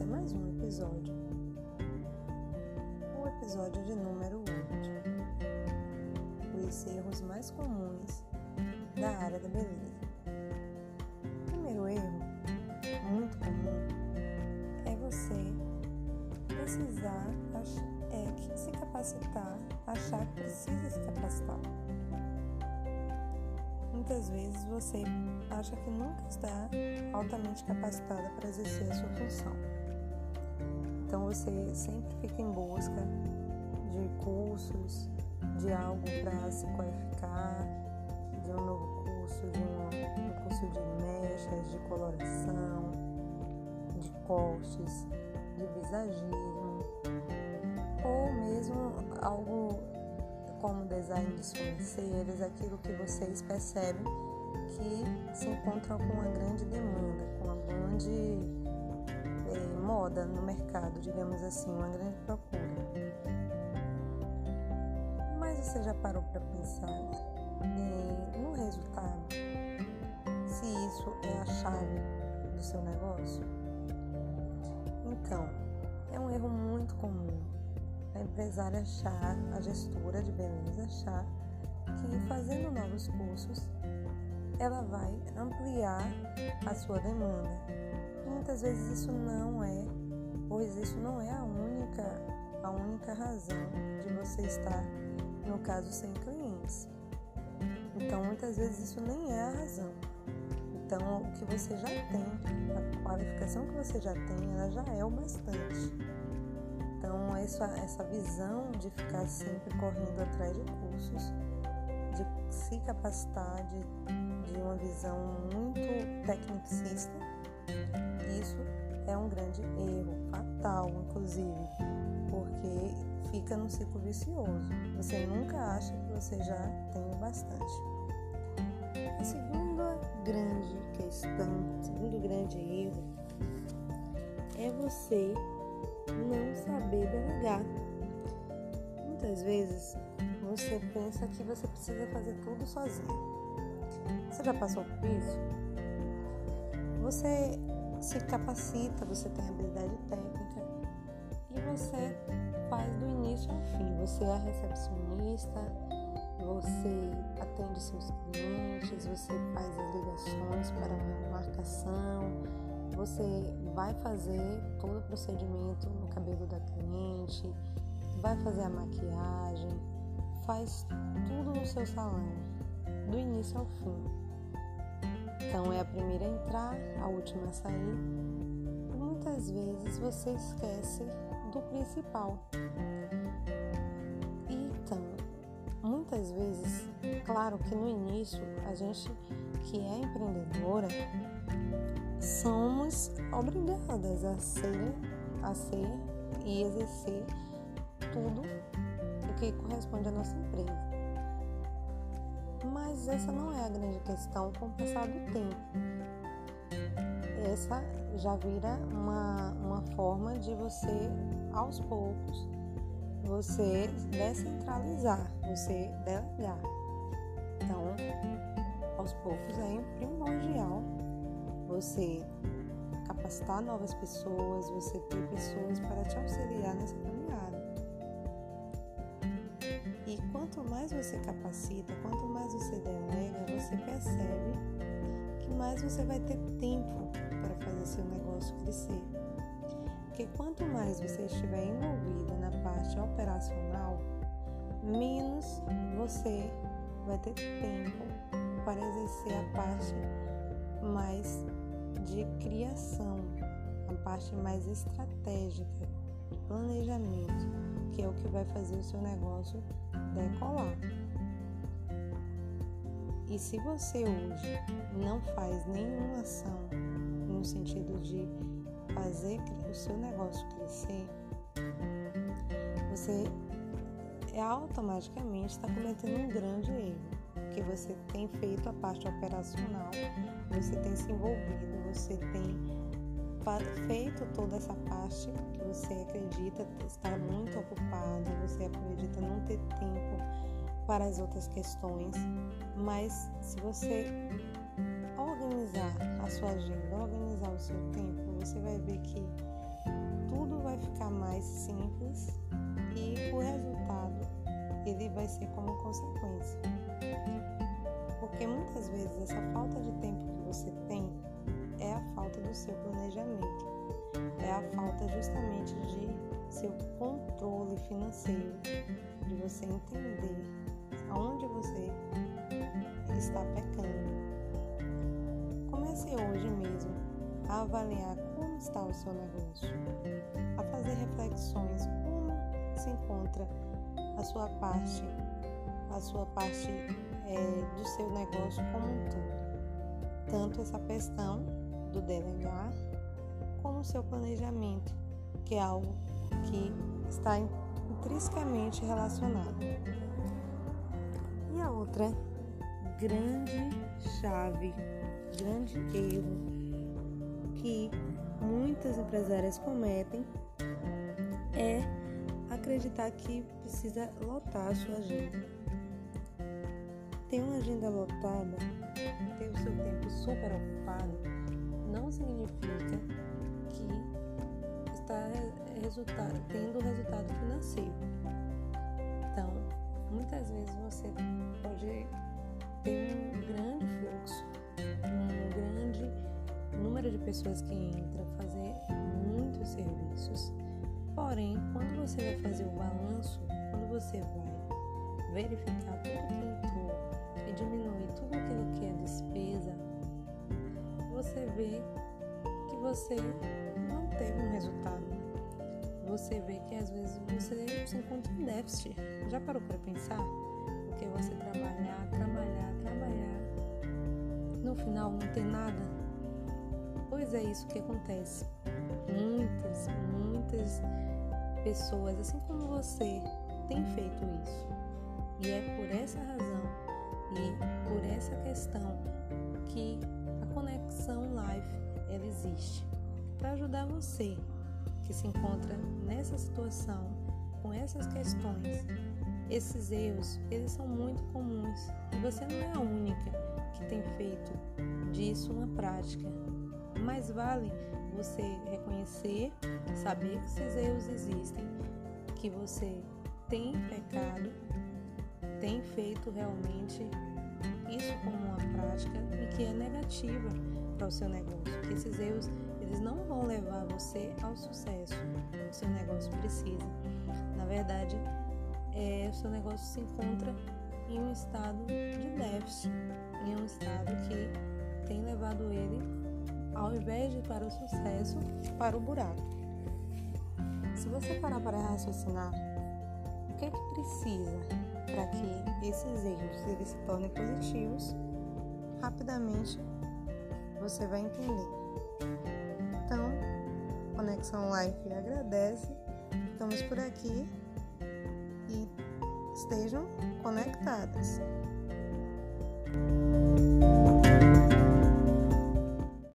é mais um episódio. O episódio de número 8. Os erros mais comuns da área da beleza. O primeiro erro, muito comum, é você precisar é, se capacitar, achar que precisa se capacitar. Muitas vezes você acha que nunca está altamente capacitada para exercer a sua função. Então você sempre fica em busca de cursos, de algo para se qualificar, de um novo curso, de um, um curso de mechas, de coloração, de cortes, de visagismo, ou mesmo algo como design de sobrancelhas, aquilo que vocês percebem que se encontra com uma grande demanda, com uma grande eh, moda no mercado, digamos assim, uma grande procura. Mas você já parou para pensar eh, no resultado? Se isso é a chave do seu negócio? Então, é um erro muito comum a empresária achar, a gestora de beleza achar que fazendo novos cursos ela vai ampliar a sua demanda. Muitas vezes isso não é, pois isso não é a única, a única razão de você estar, no caso, sem clientes. Então muitas vezes isso nem é a razão. Então o que você já tem, a qualificação que você já tem, ela já é o bastante. Então, essa, essa visão de ficar sempre correndo atrás de cursos, de se capacitar, de, de uma visão muito tecnicista, isso é um grande erro, fatal, inclusive, porque fica num ciclo vicioso. Você nunca acha que você já tem o bastante. A segunda grande questão, o segundo grande erro é você não saber delegar. Muitas vezes você pensa que você precisa fazer tudo sozinho. Você já passou por isso? Você se capacita, você tem habilidade técnica e você faz do início ao fim. Você é recepcionista, você atende seus clientes, você faz as ligações para a marcação, você vai fazer todo o procedimento no cabelo da cliente, vai fazer a maquiagem, faz tudo no seu salão, do início ao fim. Então é a primeira a entrar, a última a sair. Muitas vezes você esquece do principal. Então, muitas vezes, claro que no início a gente que é empreendedora somos obrigadas a ser, a ser e exercer tudo o que corresponde à nossa empresa. Mas essa não é a grande questão com o passar do tempo. Essa já vira uma, uma forma de você, aos poucos, você descentralizar, você delegar. Então, aos poucos é primordial você capacitar novas pessoas, você ter pessoas para te auxiliar nessa caminhada. E quanto mais você capacita, quanto mais mais você vai ter tempo para fazer seu negócio crescer. Porque quanto mais você estiver envolvida na parte operacional, menos você vai ter tempo para exercer a parte mais de criação, a parte mais estratégica, de planejamento, que é o que vai fazer o seu negócio decolar. E se você hoje não faz nenhuma ação no sentido de fazer o seu negócio crescer, você é automaticamente está cometendo um grande erro porque você tem feito a parte operacional, você tem se envolvido, você tem feito toda essa parte que você acredita estar muito ocupado, você acredita não ter tempo para as outras questões, mas se você organizar a sua agenda, organizar o seu tempo, você vai ver que tudo vai ficar mais simples e o resultado ele vai ser como consequência. Porque muitas vezes essa falta de tempo que você tem é a falta do seu planejamento, é a falta justamente de seu controle financeiro, de você entender aonde você está pecando. Comece hoje mesmo a avaliar como está o seu negócio, a fazer reflexões como se encontra a sua parte, a sua parte é, do seu negócio como um todo. Tanto essa questão do delegar, como o seu planejamento, que é algo que está intrinsecamente relacionado. E a outra grande chave, grande erro que muitas empresárias cometem é acreditar que precisa lotar a sua agenda. Ter uma agenda lotada, ter o seu tempo super ocupado, não significa que está resultado, tendo resultado financeiro. Muitas vezes você pode ter um grande fluxo, um grande número de pessoas que entram, fazer muitos serviços Porém, quando você vai fazer o balanço, quando você vai verificar tudo que entrou e diminuir tudo aquilo que é despesa, você vê que você não teve um resultado. Você vê que às vezes você se encontra em déficit. Já parou para pensar? Porque você trabalhar, trabalhar, trabalhar, no final não tem nada? Pois é isso que acontece. Muitas, muitas pessoas, assim como você, têm feito isso. E é por essa razão e por essa questão que a conexão life ela existe para ajudar você que se encontra nessa situação com essas questões. Esses erros, eles são muito comuns e você não é a única que tem feito disso uma prática. Mas vale você reconhecer, saber que esses erros existem, que você tem pecado, tem feito realmente isso como uma prática e que é negativa para o seu negócio, que esses erros eles não vão levar você ao sucesso o seu negócio precisa. Na verdade, é, o seu negócio se encontra em um estado de déficit, em um estado que tem levado ele ao invés de para o sucesso, para o buraco. Se você parar para raciocinar, o que é que precisa para que esses erros eles se tornem positivos? Rapidamente você vai entender. Conexão Life agradece. Ficamos por aqui e estejam conectadas.